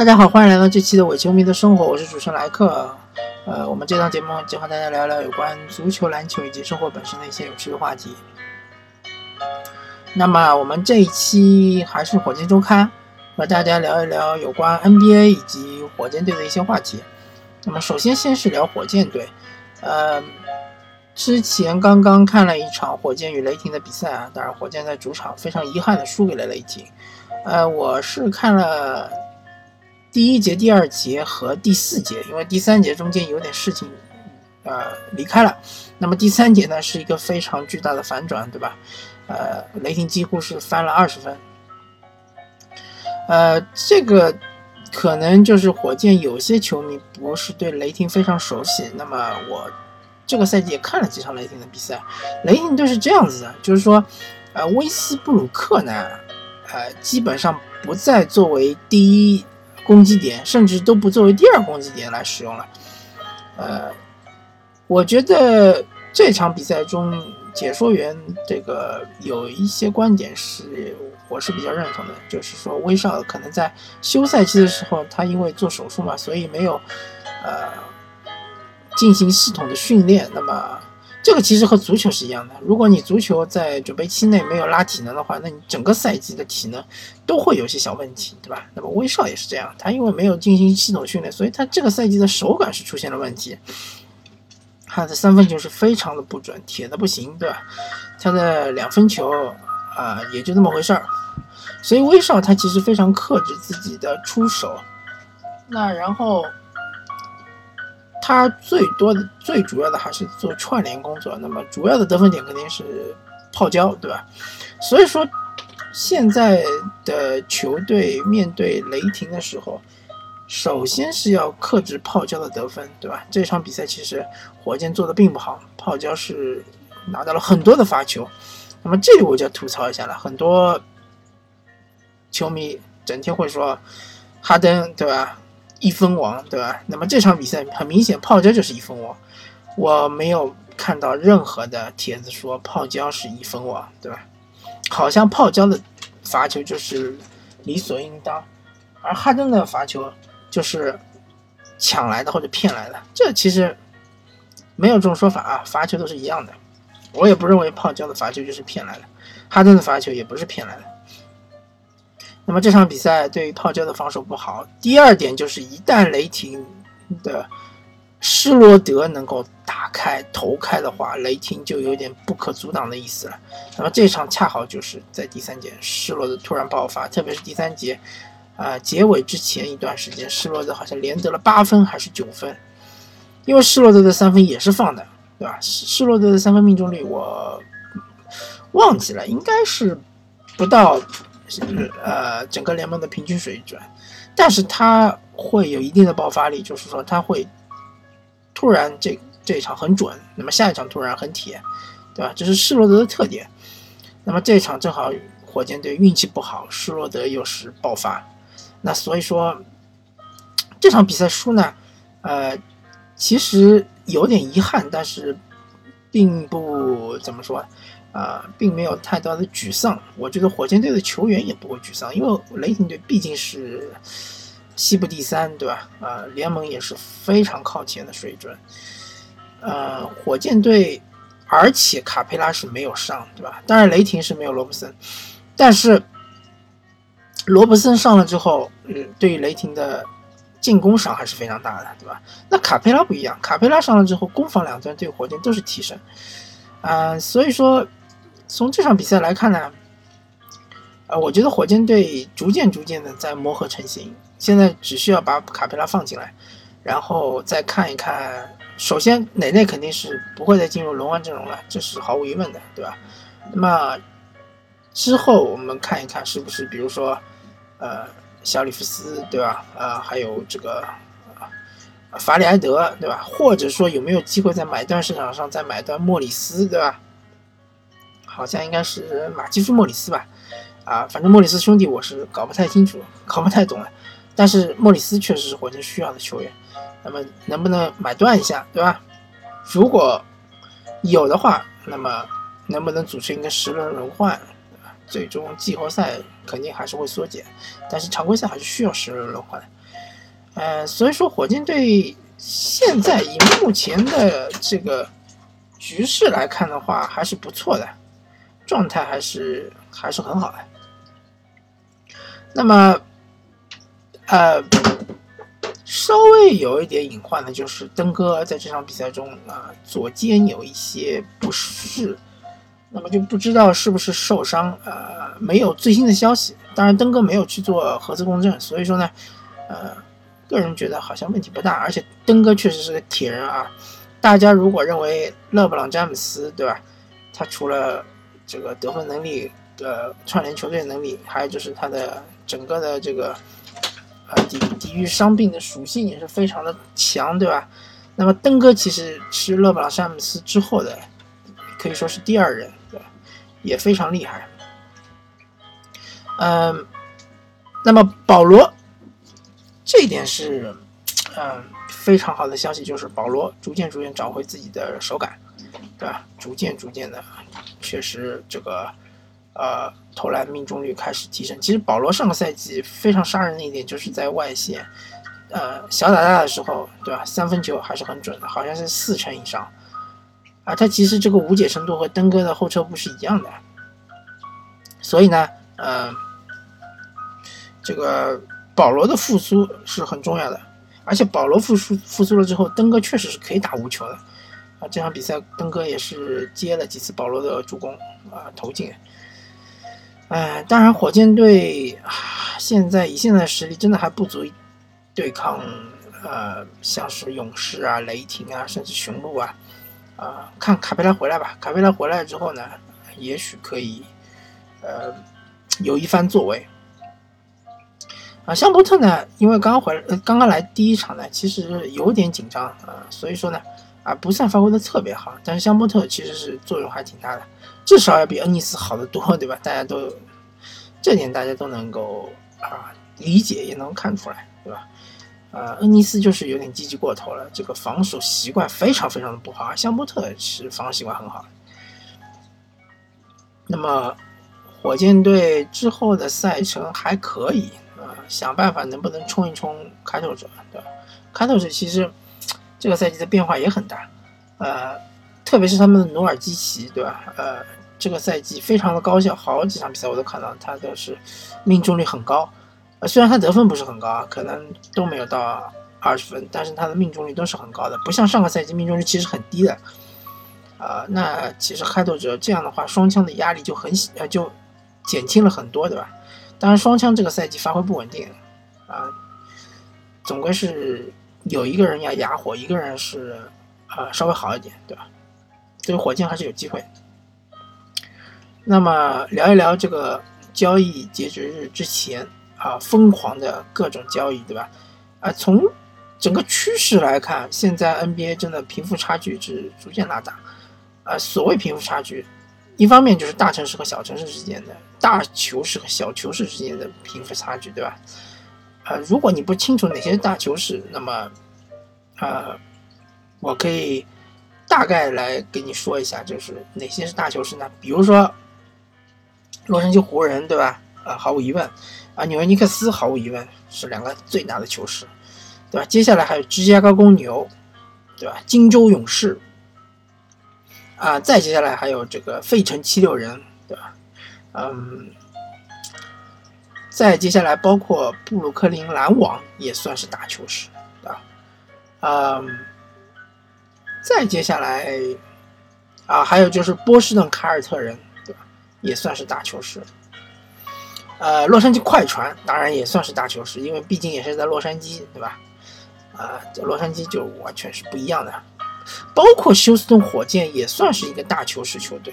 大家好，欢迎来到这期的伪球迷的生活，我是主持人莱克。呃，我们这档节目将和大家聊聊有关足球、篮球以及生活本身的一些有趣的话题。那么我们这一期还是火箭周刊，和大家聊一聊有关 NBA 以及火箭队的一些话题。那么首先先是聊火箭队，呃，之前刚刚看了一场火箭与雷霆的比赛啊，当然火箭在主场非常遗憾的输给了雷霆。呃，我是看了第一节、第二节和第四节，因为第三节中间有点事情，呃，离开了。那么第三节呢，是一个非常巨大的反转，对吧？呃，雷霆几乎是翻了二十分。呃，这个可能就是火箭有些球迷不是对雷霆非常熟悉。那么我这个赛季也看了几场雷霆的比赛，雷霆队是这样子的，就是说，呃，威斯布鲁克呢，呃，基本上不再作为第一攻击点，甚至都不作为第二攻击点来使用了。呃，我觉得这场比赛中。解说员这个有一些观点是我是比较认同的，就是说威少可能在休赛期的时候，他因为做手术嘛，所以没有呃进行系统的训练。那么这个其实和足球是一样的，如果你足球在准备期内没有拉体能的话，那你整个赛季的体能都会有些小问题，对吧？那么威少也是这样，他因为没有进行系统训练，所以他这个赛季的手感是出现了问题。他的三分球是非常的不准，铁的不行，对吧？他的两分球啊，也就那么回事儿。所以威少他其实非常克制自己的出手。那然后他最多的、最主要的还是做串联工作。那么主要的得分点肯定是泡椒，对吧？所以说现在的球队面对雷霆的时候。首先是要克制泡椒的得分，对吧？这场比赛其实火箭做的并不好，泡椒是拿到了很多的罚球。那么这里我就要吐槽一下了，很多球迷整天会说哈登，对吧？一分王，对吧？那么这场比赛很明显，泡椒就是一分王。我没有看到任何的帖子说泡椒是一分王，对吧？好像泡椒的罚球就是理所应当，而哈登的罚球。就是抢来的或者骗来的，这其实没有这种说法啊，罚球都是一样的。我也不认为泡椒的罚球就是骗来的，哈登的罚球也不是骗来的。那么这场比赛对于泡椒的防守不好。第二点就是，一旦雷霆的施罗德能够打开投开的话，雷霆就有点不可阻挡的意思了。那么这场恰好就是在第三节施罗德突然爆发，特别是第三节。啊，结尾之前一段时间，施罗德好像连得了八分还是九分，因为施罗德的三分也是放的，对吧？施施罗德的三分命中率我忘记了，应该是不到呃整个联盟的平均水准，但是他会有一定的爆发力，就是说他会突然这这一场很准，那么下一场突然很铁，对吧？这是施罗德的特点。那么这一场正好火箭队运气不好，施罗德又是爆发。那所以说，这场比赛输呢，呃，其实有点遗憾，但是并不怎么说，啊，并没有太大的沮丧。我觉得火箭队的球员也不会沮丧，因为雷霆队毕竟是西部第三，对吧？啊，联盟也是非常靠前的水准。呃，火箭队，而且卡佩拉是没有上，对吧？当然雷霆是没有罗布森，但是。罗伯森上了之后，嗯，对于雷霆的进攻伤还是非常大的，对吧？那卡佩拉不一样，卡佩拉上了之后，攻防两端对火箭都是提升，啊，所以说从这场比赛来看呢，啊，我觉得火箭队逐渐逐渐的在磨合成型，现在只需要把卡佩拉放进来，然后再看一看，首先内内肯定是不会再进入轮换阵容了，这是毫无疑问的，对吧？那么之后我们看一看是不是，比如说。呃，小里弗斯对吧？呃，还有这个法里埃德对吧？或者说有没有机会在买断市场上再买断莫里斯对吧？好像应该是马基夫莫里斯吧？啊，反正莫里斯兄弟我是搞不太清楚，搞不太懂了。但是莫里斯确实是火箭需要的球员，那么能不能买断一下对吧？如果有的话，那么能不能组成一个十轮轮换？最终季后赛肯定还是会缩减，但是常规赛还是需要十轮轮换。呃，所以说火箭队现在以目前的这个局势来看的话，还是不错的，状态还是还是很好的。那么，呃，稍微有一点隐患的就是登哥在这场比赛中啊，左肩有一些不适，那么就不知道是不是受伤，呃，没有最新的消息。当然，登哥没有去做核磁共振，所以说呢，呃。个人觉得好像问题不大，而且登哥确实是个铁人啊。大家如果认为勒布朗詹姆斯对吧，他除了这个得分能力、呃串联球队能力，还有就是他的整个的这个呃抵抵御伤病的属性也是非常的强，对吧？那么登哥其实是勒布朗詹姆斯之后的可以说是第二人，对吧？也非常厉害。嗯，那么保罗。这一点是，嗯，非常好的消息，就是保罗逐渐逐渐找回自己的手感，对吧？逐渐逐渐的，确实这个，呃，投篮命中率开始提升。其实保罗上个赛季非常杀人的一点，就是在外线，呃，小打大的时候，对吧？三分球还是很准的，好像是四成以上。啊，他其实这个无解程度和登哥的后撤步是一样的。所以呢，呃，这个。保罗的复苏是很重要的，而且保罗复苏复苏了之后，登哥确实是可以打无球的啊！这场比赛登哥也是接了几次保罗的助攻啊，投进。哎，当然火箭队，现在以现在的实力真的还不足以对抗呃，像是勇士啊、雷霆啊，甚至雄鹿啊啊！看卡佩拉回来吧，卡佩拉回来之后呢，也许可以呃有一番作为。啊，香波特呢？因为刚回来，呃，刚刚来第一场呢，其实有点紧张啊，所以说呢，啊，不算发挥的特别好。但是香波特其实是作用还挺大的，至少要比恩尼斯好得多，对吧？大家都这点大家都能够啊理解，也能看出来，对吧？啊，恩尼斯就是有点积极过头了，这个防守习惯非常非常的不好。而香波特是防守习惯很好。那么火箭队之后的赛程还可以啊。想办法能不能冲一冲开拓者，对吧？开拓者其实这个赛季的变化也很大，呃，特别是他们的努尔基奇，对吧？呃，这个赛季非常的高效，好几场比赛我都看到他都是命中率很高，呃，虽然他得分不是很高，可能都没有到二十分，但是他的命中率都是很高的，不像上个赛季命中率其实很低的，啊，那其实开拓者这样的话，双枪的压力就很呃就减轻了很多，对吧？当然，双枪这个赛季发挥不稳定，啊，总归是有一个人要哑火，一个人是啊稍微好一点，对吧？这个火箭还是有机会。那么聊一聊这个交易截止日之前啊疯狂的各种交易，对吧？啊，从整个趋势来看，现在 NBA 真的贫富差距是逐渐拉大，啊，所谓贫富差距。一方面就是大城市和小城市之间的大球市和小球市之间的贫富差距，对吧？呃，如果你不清楚哪些是大球市，那么，呃，我可以大概来跟你说一下，就是哪些是大球市呢？比如说洛杉矶湖人，对吧？啊，毫无疑问，啊，纽约尼克斯毫无疑问是两个最大的球市，对吧？接下来还有芝加哥公牛，对吧？金州勇士。啊，再接下来还有这个费城七六人，对吧？嗯，再接下来包括布鲁克林篮网也算是大球市，对吧？嗯，再接下来啊，还有就是波士顿凯尔特人，对吧？也算是大球市。呃，洛杉矶快船当然也算是大球市，因为毕竟也是在洛杉矶，对吧？啊，这洛杉矶就完全是不一样的。包括休斯顿火箭也算是一个大球市球队，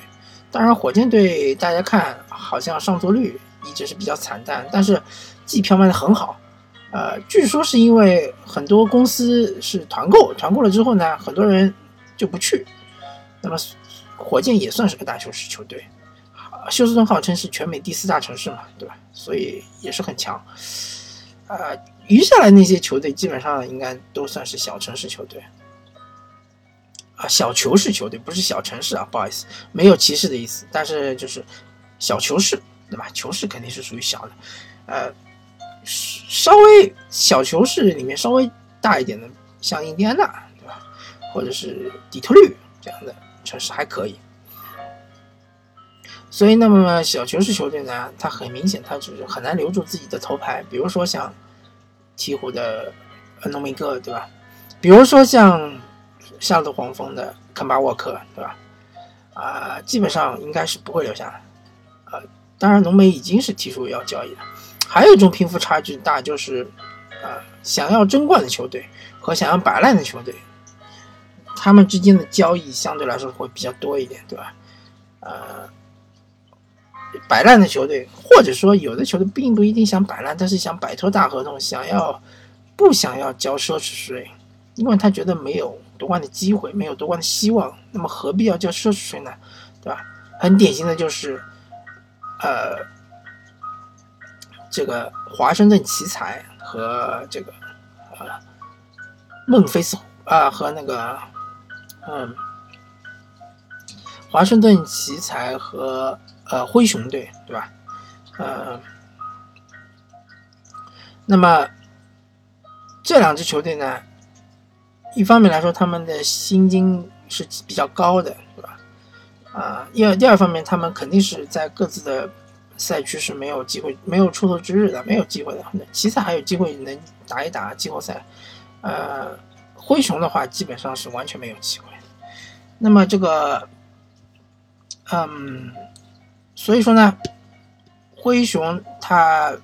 当然火箭队大家看好像上座率一直是比较惨淡，但是季票卖的很好，呃，据说是因为很多公司是团购，团购了之后呢，很多人就不去，那么火箭也算是个大球市球队，休斯顿号称是全美第四大城市嘛，对吧？所以也是很强，呃，余下来那些球队基本上应该都算是小城市球队。啊，小球市球队不是小城市啊，不好意思，没有歧视的意思，但是就是小球市，对吧？球市肯定是属于小的，呃，稍微小球市里面稍微大一点的，像印第安纳，对吧？或者是底特律这样的城市还可以。所以，那么小球市球队呢，它很明显，它就是很难留住自己的头牌。比如说像鹈鹕的诺米戈，对吧？比如说像夏洛特黄蜂的肯巴沃克，对吧？啊，基本上应该是不会留下来。当然，浓眉已经是提出要交易了。还有一种贫富差距大，就是啊，想要争冠的球队和想要摆烂的球队，他们之间的交易相对来说会比较多一点，对吧？呃，摆烂的球队，或者说有的球队并不一定想摆烂，但是想摆脱大合同，想要不想要交奢侈税，因为他觉得没有夺冠的机会，没有夺冠的希望，那么何必要交奢侈税呢？对吧？很典型的就是，呃。这个华盛顿奇才和这个呃孟菲斯啊和那个嗯华盛顿奇才和呃灰熊队对吧？呃，那么这两支球队呢，一方面来说他们的薪金是比较高的，啊，第二第二方面他们肯定是在各自的。赛区是没有机会、没有出头之日的，没有机会的。奇才还有机会能打一打季后赛，呃，灰熊的话基本上是完全没有机会。那么这个，嗯，所以说呢，灰熊他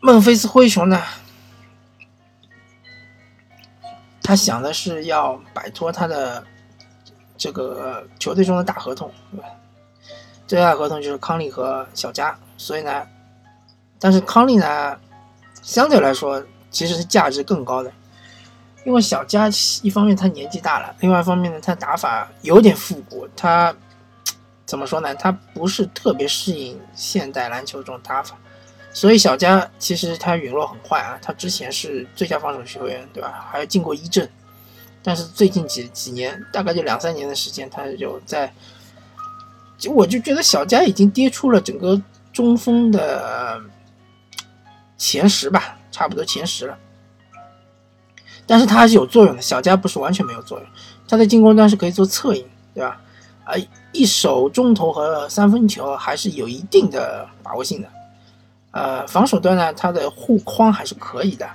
孟菲斯灰熊呢，他想的是要摆脱他的。这个球队中的大合同，最大合同就是康利和小加，所以呢，但是康利呢，相对来说其实是价值更高的，因为小加一方面他年纪大了，另外一方面呢，他打法有点复古，他 怎么说呢？他不是特别适应现代篮球这种打法，所以小加其实他陨落很快啊，他之前是最佳防守球员，对吧？还进过一阵。但是最近几几年，大概就两三年的时间，他就在，就我就觉得小加已经跌出了整个中锋的前十吧，差不多前十了。但是他还是有作用的，小加不是完全没有作用，他在进攻端是可以做策应，对吧？啊，一手中投和三分球还是有一定的把握性的。呃，防守端呢，他的护框还是可以的，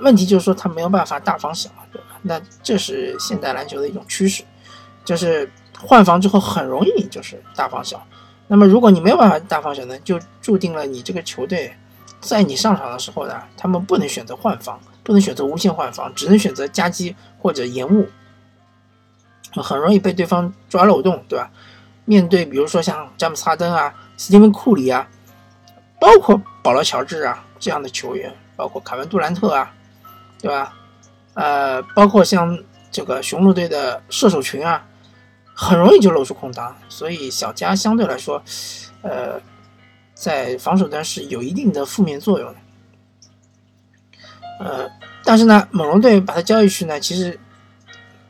问题就是说他没有办法大防小，对吧？那这是现代篮球的一种趋势，就是换防之后很容易就是大防小。那么如果你没有办法大防小呢，就注定了你这个球队在你上场的时候呢，他们不能选择换防，不能选择无限换防，只能选择夹击或者延误，很容易被对方抓漏洞，对吧？面对比如说像詹姆斯哈登啊、斯蒂芬库里啊，包括保罗乔治啊这样的球员，包括凯文杜兰特啊，对吧？呃，包括像这个雄鹿队的射手群啊，很容易就露出空档，所以小加相对来说，呃，在防守端是有一定的负面作用的。呃，但是呢，猛龙队把他交易去呢，其实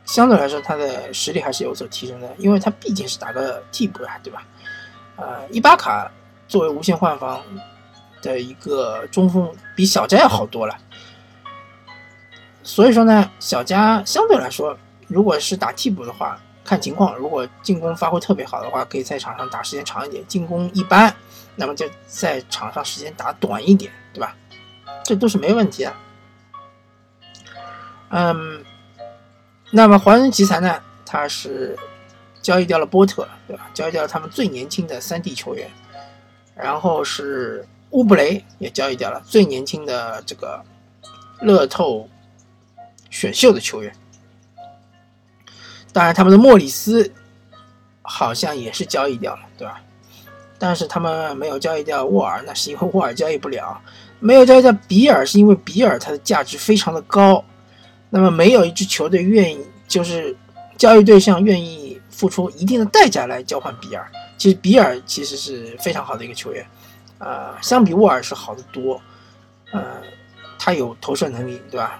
相对来说他的实力还是有所提升的，因为他毕竟是打个替补啊，对吧？呃，伊巴卡作为无限换防的一个中锋，比小加要好多了。所以说呢，小加相对来说，如果是打替补的话，看情况。如果进攻发挥特别好的话，可以在场上打时间长一点；进攻一般，那么就在场上时间打短一点，对吧？这都是没问题的。嗯，那么华人奇才呢，他是交易掉了波特，对吧？交易掉了他们最年轻的三 D 球员，然后是乌布雷也交易掉了最年轻的这个乐透。选秀的球员，当然他们的莫里斯好像也是交易掉了，对吧？但是他们没有交易掉沃尔，那是因为沃尔交易不了；没有交易掉比尔，是因为比尔他的价值非常的高。那么没有一支球队愿意，就是交易对象愿意付出一定的代价来交换比尔。其实比尔其实是非常好的一个球员，呃，相比沃尔是好的多，呃，他有投射能力，对吧？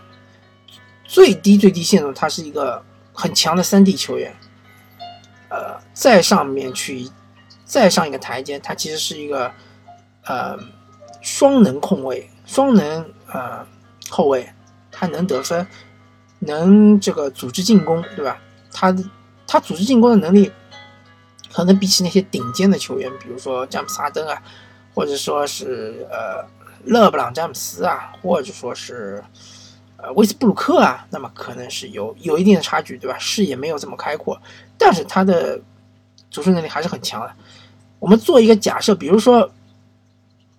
最低最低限度，他是一个很强的三 D 球员。呃，再上面去，再上一个台阶，他其实是一个呃双能控卫、双能呃后卫，他能得分，能这个组织进攻，对吧？他他组织进攻的能力，可能比起那些顶尖的球员，比如说詹姆斯哈登啊，或者说是呃勒布朗詹姆斯啊，或者说是呃威斯布鲁克啊，那么可能是有有一定的差距，对吧？视野没有这么开阔，但是他的组织能力还是很强的。我们做一个假设，比如说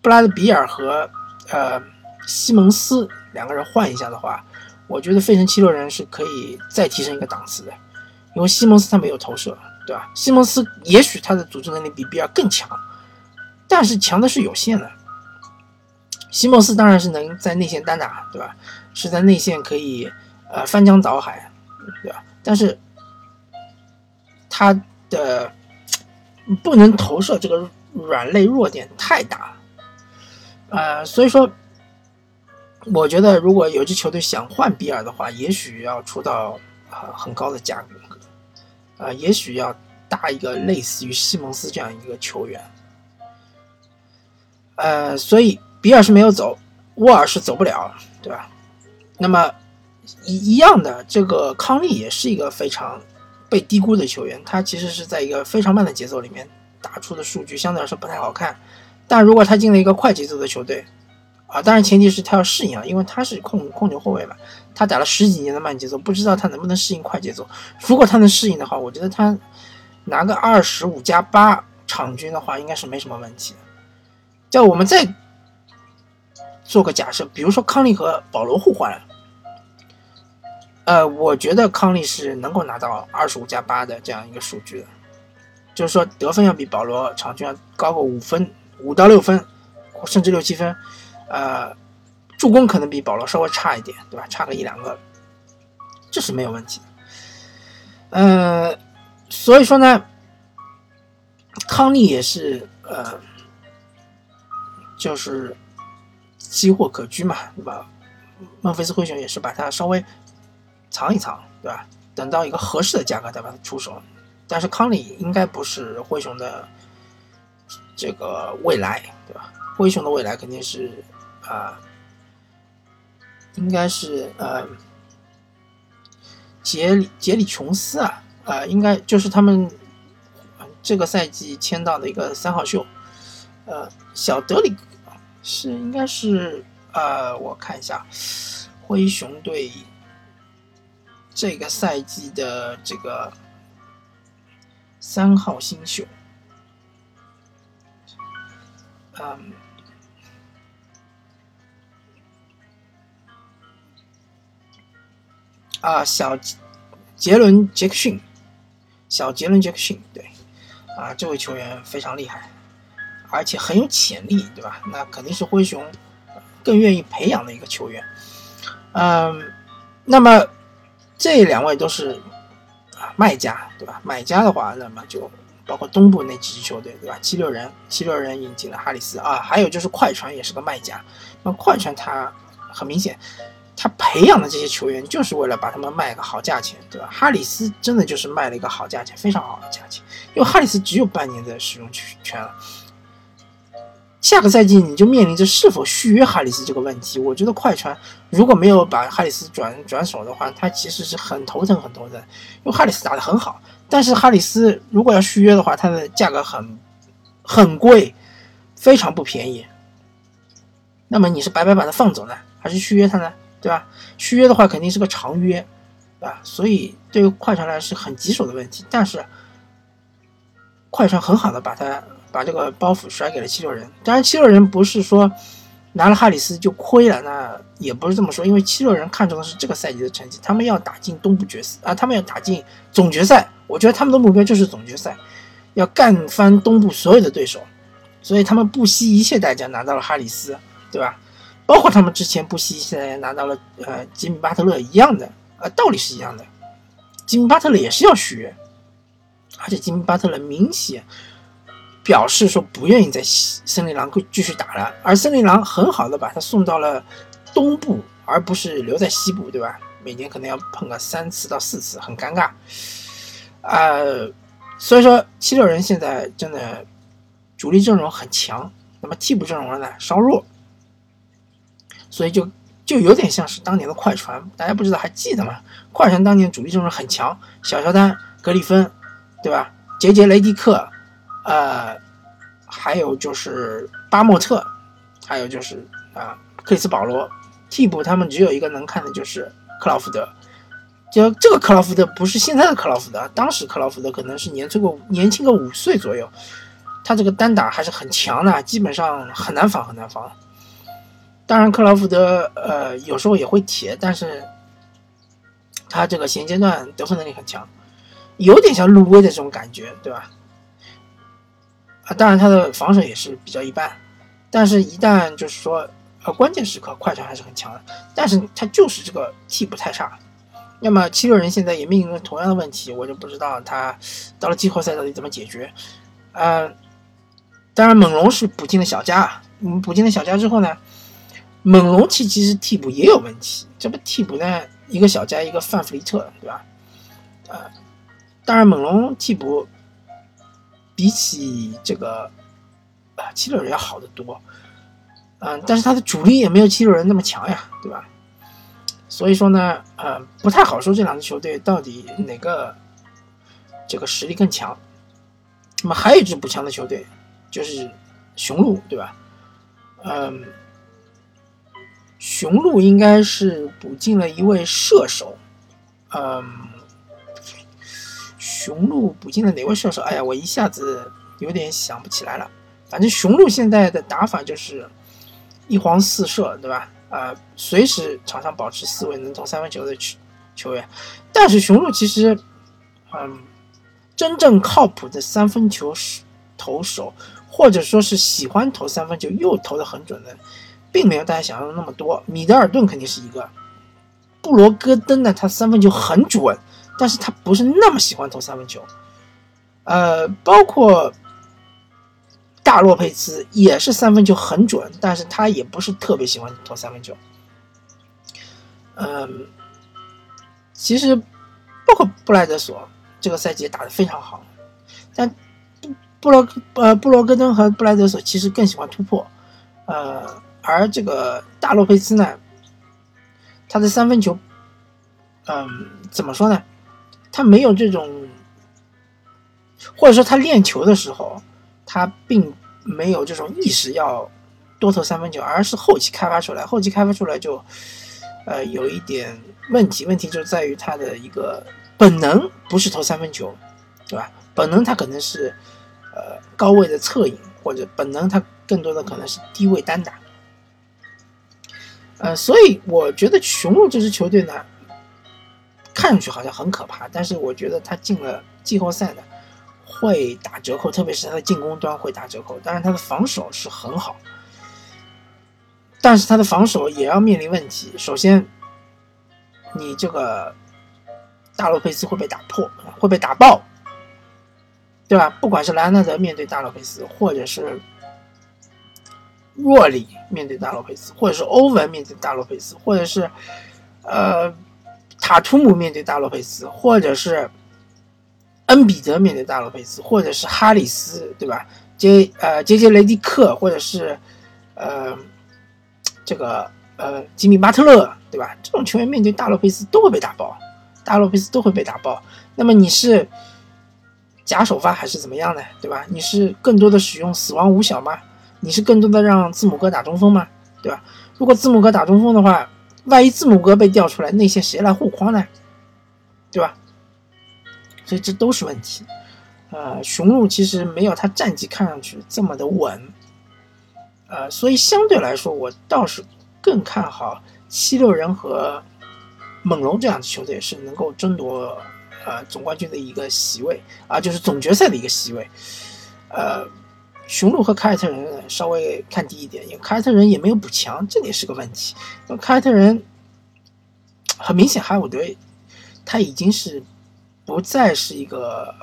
布拉德比尔和呃西蒙斯两个人换一下的话，我觉得费城七六人是可以再提升一个档次的，因为西蒙斯他没有投射，对吧？西蒙斯也许他的组织能力比比尔更强，但是强的是有限的。西蒙斯当然是能在内线单打，对吧？是在内线可以呃翻江倒海，对吧？但是他的不能投射这个软肋弱点太大，呃，所以说，我觉得如果有支球队想换比尔的话，也许要出到啊很高的价格，啊，也许要搭一个类似于西蒙斯这样一个球员，呃，所以比尔是没有走，沃尔是走不了，对吧？那么一一样的，这个康利也是一个非常。被低估的球员，他其实是在一个非常慢的节奏里面打出的数据，相对来说不太好看。但如果他进了一个快节奏的球队，啊，当然前提是他要适应啊，因为他是控控球后卫嘛，他打了十几年的慢节奏，不知道他能不能适应快节奏。如果他能适应的话，我觉得他拿个二十五加八场均的话，应该是没什么问题。叫我们再做个假设，比如说康利和保罗互换。呃，我觉得康利是能够拿到二十五加八的这样一个数据的，就是说得分要比保罗场均要高个五分，五到六分，甚至六七分。呃，助攻可能比保罗稍微差一点，对吧？差个一两个，这是没有问题的。呃，所以说呢，康利也是呃，就是机货可居嘛，对吧？孟菲斯灰熊也是把它稍微。藏一藏，对吧？等到一个合适的价格再把它出手。但是康利应该不是灰熊的这个未来，对吧？灰熊的未来肯定是啊，应该是呃，杰里杰里琼斯啊，啊，应该就是他们这个赛季签到的一个三号秀，呃，小德里是应该是呃，我看一下，灰熊队。这个赛季的这个三号新秀，嗯，啊，小杰伦杰克逊，小杰伦杰克逊，对，啊，这位球员非常厉害，而且很有潜力，对吧？那肯定是灰熊更愿意培养的一个球员，嗯，那么。这两位都是啊卖家，对吧？买家的话，那么就包括东部那几支球队，对吧？七六人，七六人引进了哈里斯啊，还有就是快船也是个卖家。那快船他很明显，他培养的这些球员就是为了把他们卖个好价钱，对吧？哈里斯真的就是卖了一个好价钱，非常好的价钱，因为哈里斯只有半年的使用权了。下个赛季你就面临着是否续约哈里斯这个问题。我觉得快船如果没有把哈里斯转转手的话，他其实是很头疼很头疼，因为哈里斯打得很好。但是哈里斯如果要续约的话，它的价格很很贵，非常不便宜。那么你是白白把他放走呢，还是续约他呢？对吧？续约的话肯定是个长约，啊，所以对于快船来说是很棘手的问题。但是快船很好的把他。把这个包袱甩给了七六人，当然七六人不是说拿了哈里斯就亏了，那也不是这么说，因为七六人看重的是这个赛季的成绩，他们要打进东部决赛啊，他们要打进总决赛，我觉得他们的目标就是总决赛，要干翻东部所有的对手，所以他们不惜一切代价拿到了哈里斯，对吧？包括他们之前不惜现在拿到了呃吉米巴特勒一样的，呃道理是一样的，吉米巴特勒也是要续约，而且吉米巴特勒明显。表示说不愿意在森林狼继续打了，而森林狼很好的把他送到了东部，而不是留在西部，对吧？每年可能要碰个三次到四次，很尴尬。呃，所以说七六人现在真的主力阵容很强那么替补阵容呢稍弱，所以就就有点像是当年的快船，大家不知道还记得吗？快船当年主力阵容很强，小乔丹、格里芬，对吧？杰杰雷迪克，呃，还有就是巴莫特，还有就是啊克里斯保罗，替补他们只有一个能看的就是克劳福德。就这个克劳福德不是现在的克劳福德，当时克劳福德可能是年轻个年轻个五岁左右，他这个单打还是很强的，基本上很难防很难防。当然克劳福德呃有时候也会铁，但是他这个衔接段得分能力很强，有点像路威的这种感觉，对吧？啊，当然他的防守也是比较一般，但是一旦就是说呃关键时刻快船还是很强的，但是他就是这个替补太差。那么七六人现在也面临着同样的问题，我就不知道他到了季后赛到底怎么解决。呃，当然猛龙是补进了小加，嗯，补进了小加之后呢，猛龙其其实替补也有问题，这不替补呢一个小加一个范弗利特，对吧？呃，当然猛龙替补比起这个啊七六人要好得多，嗯，但是他的主力也没有七六人那么强呀，对吧？所以说呢，呃，不太好说这两支球队到底哪个这个实力更强。那么还有一支补强的球队，就是雄鹿，对吧？嗯，雄鹿应该是补进了一位射手。嗯，雄鹿补进了哪位射手？哎呀，我一下子有点想不起来了。反正雄鹿现在的打法就是一黄四射，对吧？啊，随时场上保持四位能投三分球的球球员，但是雄鹿其实，嗯，真正靠谱的三分球投手，或者说是喜欢投三分球又投的很准的，并没有大家想象的那么多。米德尔顿肯定是一个，布罗戈登呢，他三分球很准，但是他不是那么喜欢投三分球。呃，包括。大洛佩兹也是三分球很准，但是他也不是特别喜欢投三分球。嗯，其实包括布莱德索这个赛季也打得非常好，但布罗呃布罗戈登和布莱德索其实更喜欢突破，呃，而这个大洛佩兹呢，他的三分球，嗯，怎么说呢？他没有这种，或者说他练球的时候。他并没有这种意识要多投三分球，而是后期开发出来。后期开发出来就，呃，有一点问题。问题就在于他的一个本能不是投三分球，对吧？本能他可能是呃高位的侧影，或者本能他更多的可能是低位单打。呃，所以我觉得雄鹿这支球队呢，看上去好像很可怕，但是我觉得他进了季后赛呢。会打折扣，特别是他的进攻端会打折扣。当然，他的防守是很好，但是他的防守也要面临问题。首先，你这个大洛佩斯会被打破，会被打爆，对吧？不管是莱昂纳德面对大洛佩斯，或者是若里面对大洛佩斯，或者是欧文面对大洛佩斯，或者是呃塔图姆面对大洛佩斯，或者是。恩比德面对大洛佩斯，或者是哈里斯，对吧？杰呃杰杰雷迪克，或者是呃这个呃吉米巴特勒，对吧？这种球员面对大洛佩斯都会被打爆，大洛佩斯都会被打爆。那么你是假首发还是怎么样呢？对吧？你是更多的使用死亡五小吗？你是更多的让字母哥打中锋吗？对吧？如果字母哥打中锋的话，万一字母哥被调出来，内线谁来护框呢？对吧？所以这都是问题，呃，雄鹿其实没有他战绩看上去这么的稳，呃，所以相对来说，我倒是更看好七六人和猛龙这样的球队是能够争夺呃总冠军的一个席位啊，就是总决赛的一个席位。呃，雄鹿和凯尔特人稍微看低一点，因为凯尔特人也没有补强，这也是个问题。因为凯尔特人很明显，哈伍德他已经是。不再是一个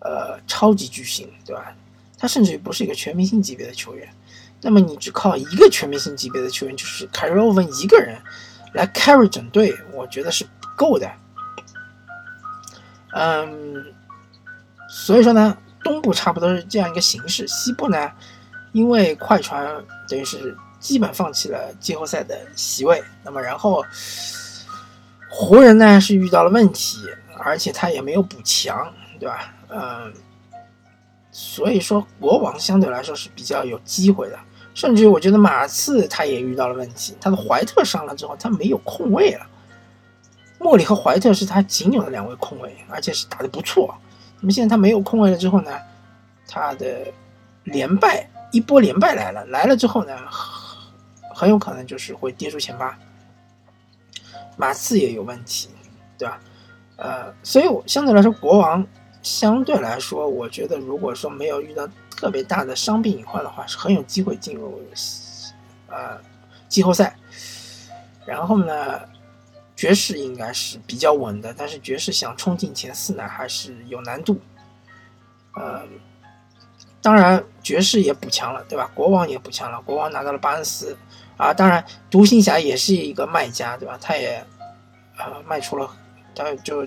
呃超级巨星，对吧？他甚至于不是一个全明星级别的球员。那么你只靠一个全明星级别的球员，就是凯瑞欧文一个人来 carry 整队，我觉得是不够的。嗯，所以说呢，东部差不多是这样一个形式，西部呢因为快船等于是基本放弃了季后赛的席位，那么然后湖人呢是遇到了问题，而且他也没有补强，对吧？嗯，所以说国王相对来说是比较有机会的，甚至我觉得马刺他也遇到了问题，他的怀特上了之后他没有空位了。莫里和怀特是他仅有的两位控卫，而且是打得不错。那么现在他没有空位了之后呢，他的连败一波连败来了，来了之后呢，很有可能就是会跌出前八。马刺也有问题，对吧？呃，所以我相对来说，国王相对来说，我觉得如果说没有遇到特别大的伤病隐患的话，是很有机会进入呃季后赛。然后呢？爵士应该是比较稳的，但是爵士想冲进前四呢，还是有难度。呃，当然爵士也补强了，对吧？国王也补强了，国王拿到了巴恩斯啊。当然，独行侠也是一个卖家，对吧？他也啊卖出了，他就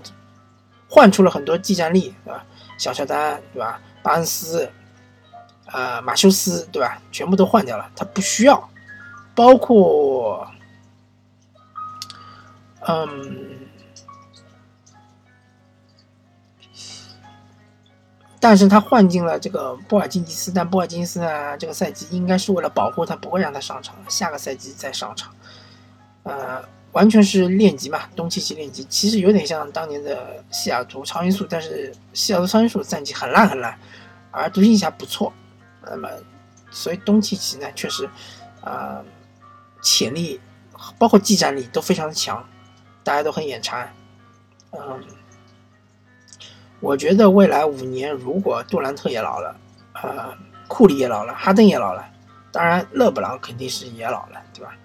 换出了很多技战力，对吧？小乔丹，对吧？巴恩斯，呃，马修斯，对吧？全部都换掉了，他不需要，包括。嗯，但是他换进了这个波尔津吉斯，但波尔津吉斯呢，这个赛季应该是为了保护他，不会让他上场，下个赛季再上场。呃，完全是练级嘛，东契奇练级，其实有点像当年的西雅图超音速，但是西雅图超音速战绩很烂很烂，而独行侠不错。那么，所以东契奇呢，确实啊，潜力包括技战力都非常的强。大家都很眼馋，嗯，我觉得未来五年，如果杜兰特也老了，呃，库里也老了，哈登也老了，当然勒布朗肯定是也老了，对吧？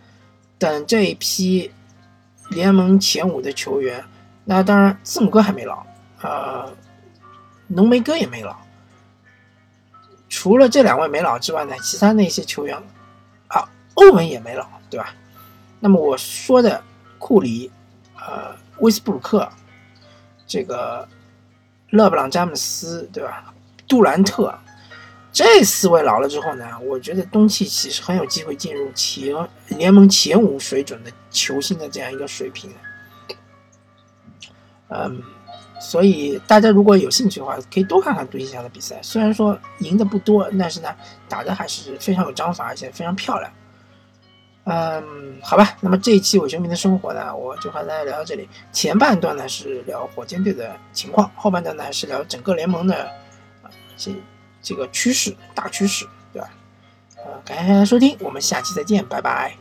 等这一批联盟前五的球员，那当然字母哥还没老，呃，浓眉哥也没老，除了这两位没老之外呢，其他那些球员，啊，欧文也没老，对吧？那么我说的库里。呃，威斯布鲁克，这个勒布朗詹姆斯，对吧？杜兰特，这四位老了之后呢，我觉得东契奇是很有机会进入前联盟前五水准的球星的这样一个水平。嗯，所以大家如果有兴趣的话，可以多看看独行侠的比赛。虽然说赢的不多，但是呢，打的还是非常有章法，而且非常漂亮。嗯，好吧，那么这一期伪球迷的生活呢，我就和大家聊到这里。前半段呢是聊火箭队的情况，后半段呢是聊整个联盟的啊这这个趋势大趋势，对吧？呃，感谢大家收听，我们下期再见，拜拜。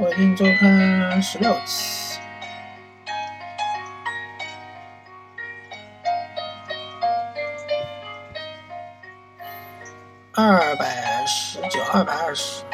我听周刊十六期，二百十九，二百二十。